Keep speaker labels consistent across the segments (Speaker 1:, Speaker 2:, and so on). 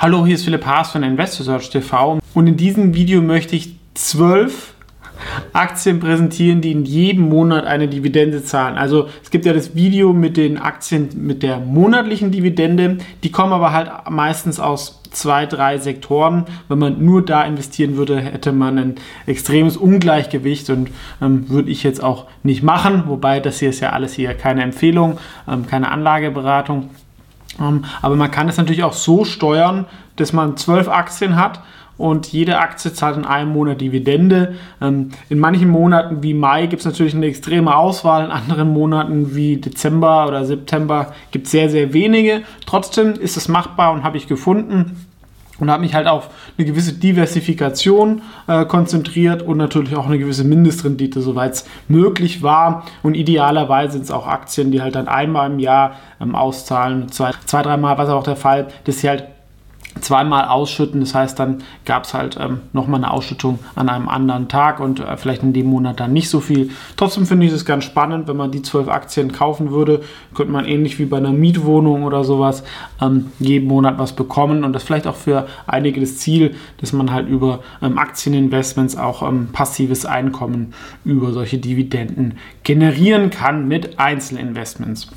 Speaker 1: Hallo, hier ist Philipp Haas von InvestorSearch TV und in diesem Video möchte ich zwölf Aktien präsentieren, die in jedem Monat eine Dividende zahlen. Also es gibt ja das Video mit den Aktien mit der monatlichen Dividende, die kommen aber halt meistens aus zwei, drei Sektoren. Wenn man nur da investieren würde, hätte man ein extremes Ungleichgewicht und ähm, würde ich jetzt auch nicht machen. Wobei das hier ist ja alles hier keine Empfehlung, ähm, keine Anlageberatung. Ähm, aber man kann es natürlich auch so steuern, dass man zwölf Aktien hat und jede Aktie zahlt in einem Monat Dividende. Ähm, in manchen Monaten wie Mai gibt es natürlich eine extreme Auswahl, in anderen Monaten wie Dezember oder September gibt es sehr, sehr wenige. Trotzdem ist es machbar und habe ich gefunden und habe mich halt auf eine gewisse Diversifikation äh, konzentriert und natürlich auch eine gewisse Mindestrendite, soweit es möglich war. Und idealerweise sind es auch Aktien, die halt dann einmal im Jahr ähm, auszahlen, zwei, zwei dreimal, was auch der Fall, dass sie halt zweimal ausschütten. Das heißt, dann gab es halt ähm, nochmal eine Ausschüttung an einem anderen Tag und äh, vielleicht in dem Monat dann nicht so viel. Trotzdem finde ich es ganz spannend, wenn man die zwölf Aktien kaufen würde, könnte man ähnlich wie bei einer Mietwohnung oder sowas ähm, jeden Monat was bekommen und das vielleicht auch für einige das Ziel, dass man halt über ähm, Aktieninvestments auch ähm, passives Einkommen über solche Dividenden generieren kann mit Einzelinvestments.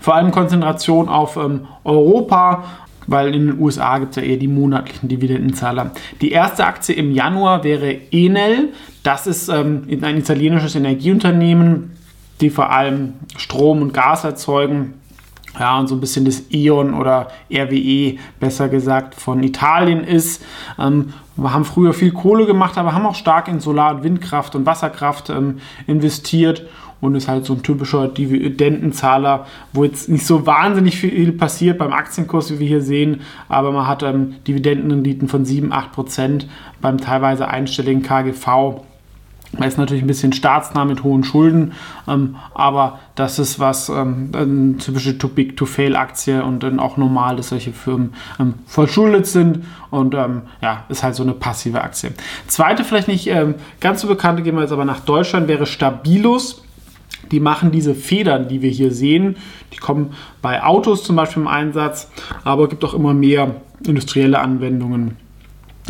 Speaker 1: Vor allem Konzentration auf ähm, Europa, weil in den USA gibt es ja eher die monatlichen Dividendenzahler. Die erste Aktie im Januar wäre Enel. Das ist ähm, ein italienisches Energieunternehmen, die vor allem Strom und Gas erzeugen. Ja, und so ein bisschen das E.ON oder RWE, besser gesagt, von Italien ist. Ähm, wir haben früher viel Kohle gemacht, aber haben auch stark in Solar- und Windkraft und Wasserkraft ähm, investiert und ist halt so ein typischer Dividendenzahler, wo jetzt nicht so wahnsinnig viel passiert beim Aktienkurs, wie wir hier sehen, aber man hat ähm, Dividendenrenditen von 7, 8 Prozent beim teilweise einstelligen KGV. Er ist natürlich ein bisschen staatsnah mit hohen Schulden, ähm, aber das ist was, ähm, eine typische Too-Big-to-Fail-Aktie und dann auch normal, dass solche Firmen ähm, verschuldet sind und ähm, ja, ist halt so eine passive Aktie. Zweite, vielleicht nicht ähm, ganz so bekannte, gehen wir jetzt aber nach Deutschland, wäre Stabilus. Die machen diese Federn, die wir hier sehen. Die kommen bei Autos zum Beispiel im Einsatz, aber es gibt auch immer mehr industrielle Anwendungen.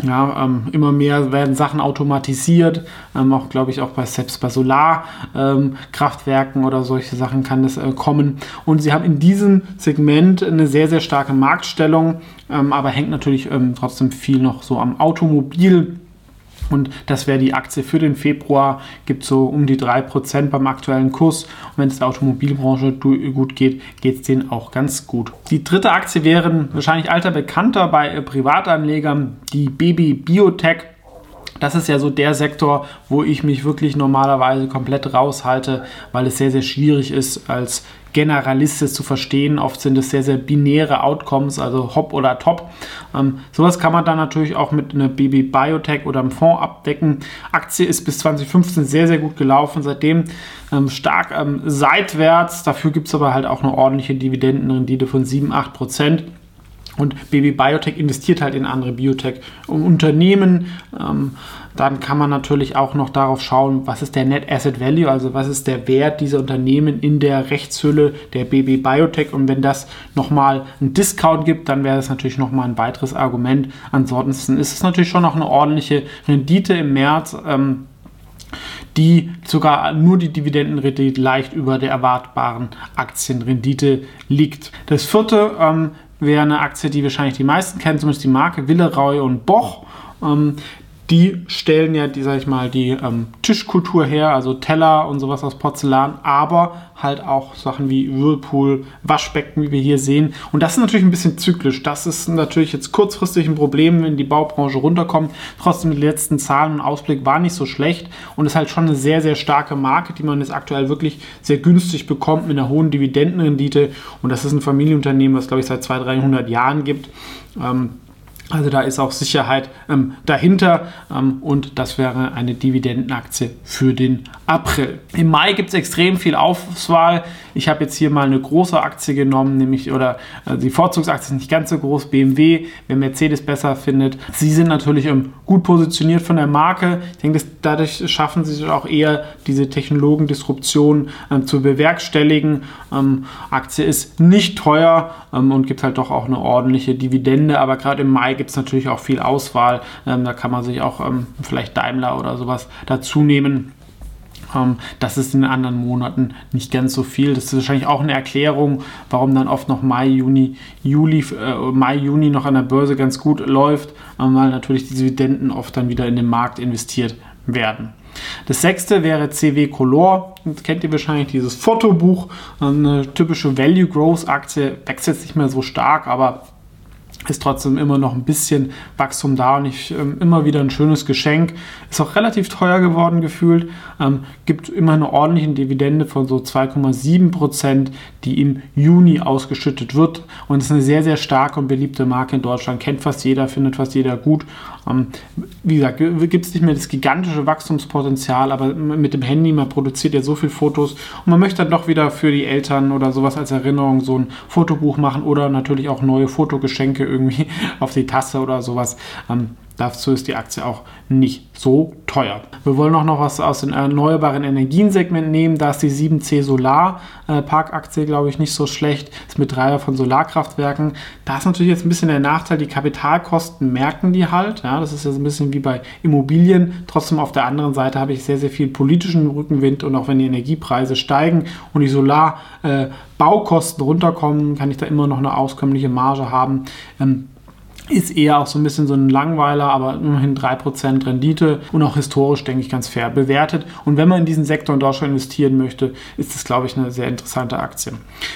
Speaker 1: Ja, ähm, immer mehr werden Sachen automatisiert, ähm, auch glaube ich auch bei selbst bei Solarkraftwerken ähm, oder solche Sachen kann das äh, kommen. Und sie haben in diesem Segment eine sehr, sehr starke Marktstellung, ähm, aber hängt natürlich ähm, trotzdem viel noch so am Automobil und das wäre die Aktie für den Februar, gibt so um die 3% beim aktuellen Kurs. Und wenn es der Automobilbranche gut geht, geht es denen auch ganz gut. Die dritte Aktie wären wahrscheinlich alter Bekannter bei äh, Privatanlegern, die Baby Biotech. Das ist ja so der Sektor, wo ich mich wirklich normalerweise komplett raushalte, weil es sehr, sehr schwierig ist, als Generalist zu verstehen. Oft sind es sehr, sehr binäre Outcomes, also Hop oder Top. Ähm, sowas kann man dann natürlich auch mit einer BB Biotech oder einem Fonds abdecken. Aktie ist bis 2015 sehr, sehr gut gelaufen, seitdem ähm, stark ähm, seitwärts. Dafür gibt es aber halt auch eine ordentliche Dividendenrendite von 7, 8 Prozent. Und BB Biotech investiert halt in andere Biotech-Unternehmen. Ähm, dann kann man natürlich auch noch darauf schauen, was ist der Net Asset Value, also was ist der Wert dieser Unternehmen in der Rechtshülle der BB Biotech. Und wenn das nochmal einen Discount gibt, dann wäre das natürlich nochmal ein weiteres Argument. Ansonsten ist es natürlich schon noch eine ordentliche Rendite im März. Ähm, die sogar nur die Dividendenrendite leicht über der erwartbaren Aktienrendite liegt. Das vierte ähm, wäre eine Aktie, die wahrscheinlich die meisten kennen, zumindest die Marke Willeroy und Boch. Ähm, die stellen ja, die, sag ich mal, die ähm, Tischkultur her, also Teller und sowas aus Porzellan, aber halt auch Sachen wie Whirlpool, Waschbecken, wie wir hier sehen. Und das ist natürlich ein bisschen zyklisch. Das ist natürlich jetzt kurzfristig ein Problem, wenn die Baubranche runterkommt. Trotzdem, die letzten Zahlen und Ausblick waren nicht so schlecht und ist halt schon eine sehr, sehr starke Marke, die man jetzt aktuell wirklich sehr günstig bekommt mit einer hohen Dividendenrendite. Und das ist ein Familienunternehmen, was, glaube ich, seit 200, 300 Jahren gibt. Ähm, also da ist auch Sicherheit ähm, dahinter ähm, und das wäre eine Dividendenaktie für den April. Im Mai gibt es extrem viel Auswahl. Ich habe jetzt hier mal eine große Aktie genommen, nämlich oder äh, die Vorzugsaktie ist nicht ganz so groß, BMW, wer Mercedes besser findet. Sie sind natürlich ähm, gut positioniert von der Marke. Ich denke, dass dadurch schaffen sie auch eher, diese Technologendisruption ähm, zu bewerkstelligen. Ähm, Aktie ist nicht teuer, ähm, und gibt halt doch auch eine ordentliche Dividende. Aber gerade im Mai gibt es natürlich auch viel Auswahl. Ähm, da kann man sich auch ähm, vielleicht Daimler oder sowas dazu nehmen. Ähm, das ist in den anderen Monaten nicht ganz so viel. Das ist wahrscheinlich auch eine Erklärung, warum dann oft noch Mai, Juni, Juli, äh, Mai, Juni noch an der Börse ganz gut läuft, ähm, weil natürlich die Dividenden oft dann wieder in den Markt investiert werden. Das sechste wäre CW Color. Das kennt ihr wahrscheinlich dieses Fotobuch. Eine typische Value Growth Aktie wechselt nicht mehr so stark, aber ist trotzdem immer noch ein bisschen Wachstum da und ich ähm, immer wieder ein schönes Geschenk. Ist auch relativ teuer geworden gefühlt. Ähm, gibt immer eine ordentliche Dividende von so 2,7 Prozent, die im Juni ausgeschüttet wird und ist eine sehr, sehr starke und beliebte Marke in Deutschland. Kennt fast jeder, findet fast jeder gut. Ähm, wie gesagt, gibt es nicht mehr das gigantische Wachstumspotenzial, aber mit dem Handy, man produziert ja so viele Fotos und man möchte dann doch wieder für die Eltern oder sowas als Erinnerung so ein Fotobuch machen oder natürlich auch neue Fotogeschenke irgendwie auf die Tasse oder sowas. Ähm, Dazu ist die Aktie auch nicht so teuer. Wir wollen auch noch was aus den erneuerbaren Energien-Segment nehmen. Da ist die 7C Solar äh, Parkaktie, glaube ich, nicht so schlecht. Ist mit Betreiber von Solarkraftwerken. Da ist natürlich jetzt ein bisschen der Nachteil, die Kapitalkosten merken die halt. Ja, das ist so ein bisschen wie bei Immobilien. Trotzdem auf der anderen Seite habe ich sehr, sehr viel politischen Rückenwind und auch wenn die Energiepreise steigen und die Solarbaukosten äh, runterkommen, kann ich da immer noch eine auskömmliche Marge haben. Ähm, ist eher auch so ein bisschen so ein Langweiler, aber immerhin 3% Rendite und auch historisch, denke ich, ganz fair bewertet. Und wenn man in diesen Sektor in Deutschland investieren möchte, ist das, glaube ich, eine sehr interessante Aktie.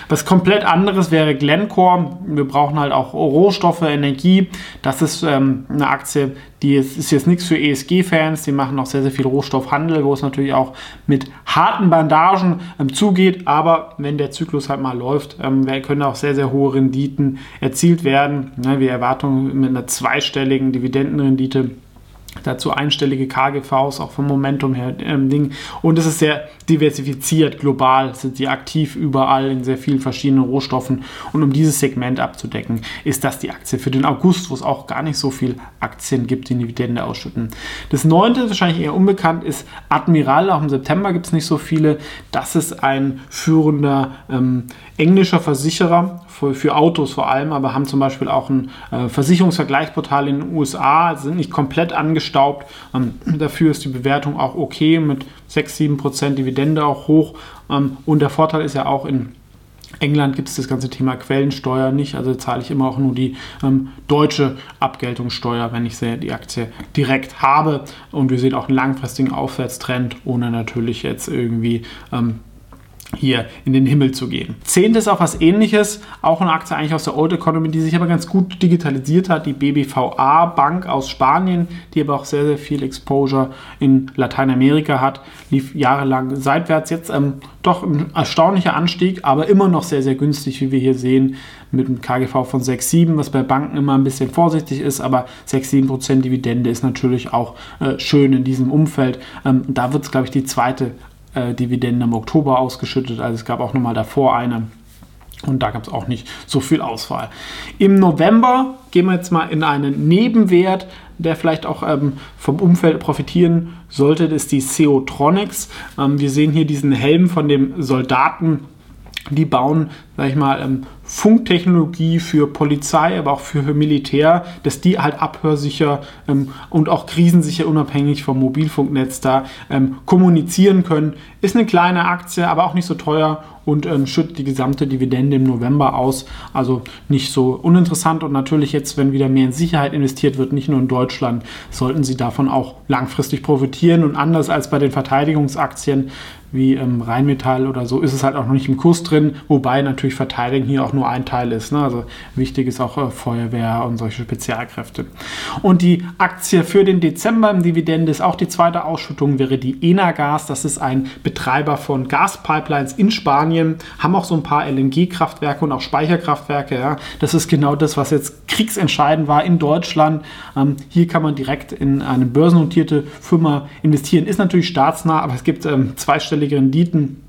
Speaker 1: Was komplett anderes wäre Glencore. Wir brauchen halt auch Rohstoffe, Energie. Das ist ähm, eine Aktie, die ist, ist jetzt nichts für ESG-Fans, die machen auch sehr, sehr viel Rohstoffhandel, wo es natürlich auch mit harten Bandagen ähm, zugeht. Aber wenn der Zyklus halt mal läuft, ähm, können auch sehr, sehr hohe Renditen erzielt werden. Ne, wir erwarten mit einer zweistelligen Dividendenrendite dazu einstellige KGVs, auch vom Momentum her ähm, Ding. Und es ist sehr diversifiziert, global sind sie aktiv überall in sehr vielen verschiedenen Rohstoffen. Und um dieses Segment abzudecken, ist das die Aktie für den August, wo es auch gar nicht so viele Aktien gibt, die Dividende ausschütten. Das neunte, wahrscheinlich eher unbekannt, ist Admiral. Auch im September gibt es nicht so viele. Das ist ein führender ähm, englischer Versicherer für, für, Autos vor allem, aber haben zum Beispiel auch ein äh, Versicherungsvergleichsportal in den USA, sind nicht komplett angestaubt. Ähm, dafür ist die Bewertung auch okay mit 6, 7 Prozent Dividende auch hoch. Ähm, und der Vorteil ist ja auch in England gibt es das ganze Thema Quellensteuer nicht, also zahle ich immer auch nur die ähm, deutsche Abgeltungssteuer, wenn ich die Aktie direkt habe. Und wir sehen auch einen langfristigen Aufwärtstrend, ohne natürlich jetzt irgendwie ähm, hier in den Himmel zu gehen. Zehntes auch was ähnliches, auch eine Aktie eigentlich aus der Old Economy, die sich aber ganz gut digitalisiert hat, die BBVA Bank aus Spanien, die aber auch sehr, sehr viel Exposure in Lateinamerika hat, lief jahrelang seitwärts, jetzt ähm, doch ein erstaunlicher Anstieg, aber immer noch sehr, sehr günstig, wie wir hier sehen, mit einem KGV von 6,7, was bei Banken immer ein bisschen vorsichtig ist, aber 6-7% Dividende ist natürlich auch äh, schön in diesem Umfeld. Ähm, da wird es, glaube ich, die zweite äh, Dividende im Oktober ausgeschüttet. Also es gab auch nochmal davor eine. Und da gab es auch nicht so viel Auswahl. Im November gehen wir jetzt mal in einen Nebenwert, der vielleicht auch ähm, vom Umfeld profitieren sollte. Das ist die Seotronics. Ähm, wir sehen hier diesen Helm von dem Soldaten. Die bauen, sag ich mal, ähm, Funktechnologie für Polizei, aber auch für, Militär, dass die halt abhörsicher ähm, und auch krisensicher unabhängig vom Mobilfunknetz da ähm, kommunizieren können. Ist eine kleine Aktie, aber auch nicht so teuer und ähm, schüttet die gesamte Dividende im November aus. Also nicht so uninteressant und natürlich jetzt, wenn wieder mehr in Sicherheit investiert wird, nicht nur in Deutschland, sollten Sie davon auch langfristig profitieren und anders als bei den Verteidigungsaktien wie ähm, Rheinmetall oder so ist es halt auch noch nicht im Kurs drin, wobei natürlich Verteidigung hier auch nur ein Teil ist. Ne? Also wichtig ist auch äh, Feuerwehr und solche Spezialkräfte. Und die Aktie für den Dezember im Dividende ist auch die zweite Ausschüttung, wäre die Enagas. Das ist ein Betreiber von Gaspipelines in Spanien, haben auch so ein paar LNG-Kraftwerke und auch Speicherkraftwerke. Ja? Das ist genau das, was jetzt kriegsentscheidend war in Deutschland. Ähm, hier kann man direkt in eine börsennotierte Firma investieren. Ist natürlich staatsnah, aber es gibt ähm, zweistellige Renditen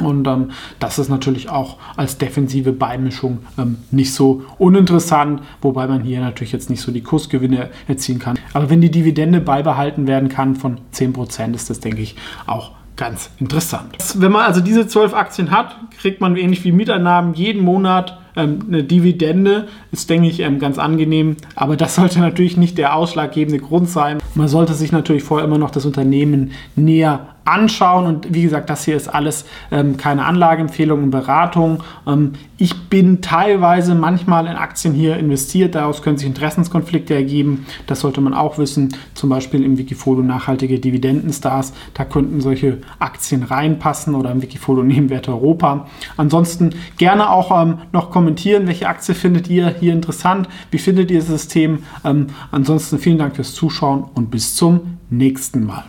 Speaker 1: und ähm, das ist natürlich auch als defensive Beimischung ähm, nicht so uninteressant, wobei man hier natürlich jetzt nicht so die Kursgewinne erzielen kann. Aber wenn die Dividende beibehalten werden kann von 10%, ist das, denke ich, auch ganz interessant. Wenn man also diese 12 Aktien hat, kriegt man ähnlich wie Miteinnahmen jeden Monat ähm, eine Dividende ist, denke ich, ähm, ganz angenehm. Aber das sollte natürlich nicht der ausschlaggebende Grund sein. Man sollte sich natürlich vorher immer noch das Unternehmen näher anschauen. Und wie gesagt, das hier ist alles ähm, keine Anlageempfehlung und Beratung. Ähm, ich bin teilweise manchmal in Aktien hier investiert. Daraus können sich Interessenskonflikte ergeben. Das sollte man auch wissen. Zum Beispiel im Wikifolio nachhaltige Dividendenstars. Da könnten solche Aktien reinpassen oder im Wikifolio Nebenwerte Europa. Ansonsten gerne auch ähm, noch kommentieren, welche Aktie findet ihr hier interessant. Wie findet ihr das System? Ähm, ansonsten vielen Dank fürs Zuschauen und bis zum nächsten Mal.